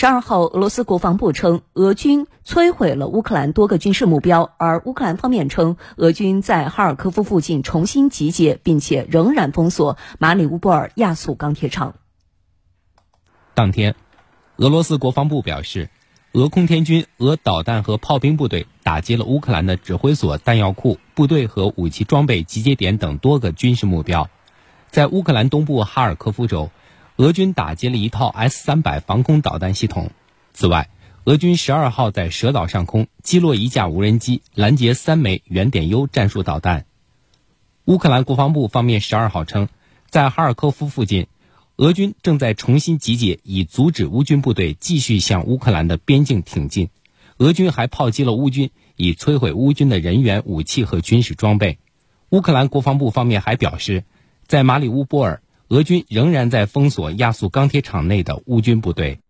十二号，俄罗斯国防部称，俄军摧毁了乌克兰多个军事目标，而乌克兰方面称，俄军在哈尔科夫附近重新集结，并且仍然封锁马里乌波尔亚速钢铁厂。当天，俄罗斯国防部表示，俄空天军、俄导弹和炮兵部队打击了乌克兰的指挥所、弹药库、部队和武器装备集结点等多个军事目标，在乌克兰东部哈尔科夫州。俄军打击了一套 S 三百防空导弹系统。此外，俄军十二号在蛇岛上空击落一架无人机，拦截三枚圆点 U 战术导弹。乌克兰国防部方面十二号称，在哈尔科夫附近，俄军正在重新集结，以阻止乌军部队继续向乌克兰的边境挺进。俄军还炮击了乌军，以摧毁乌军的人员、武器和军事装备。乌克兰国防部方面还表示，在马里乌波尔。俄军仍然在封锁亚速钢铁厂内的乌军部队。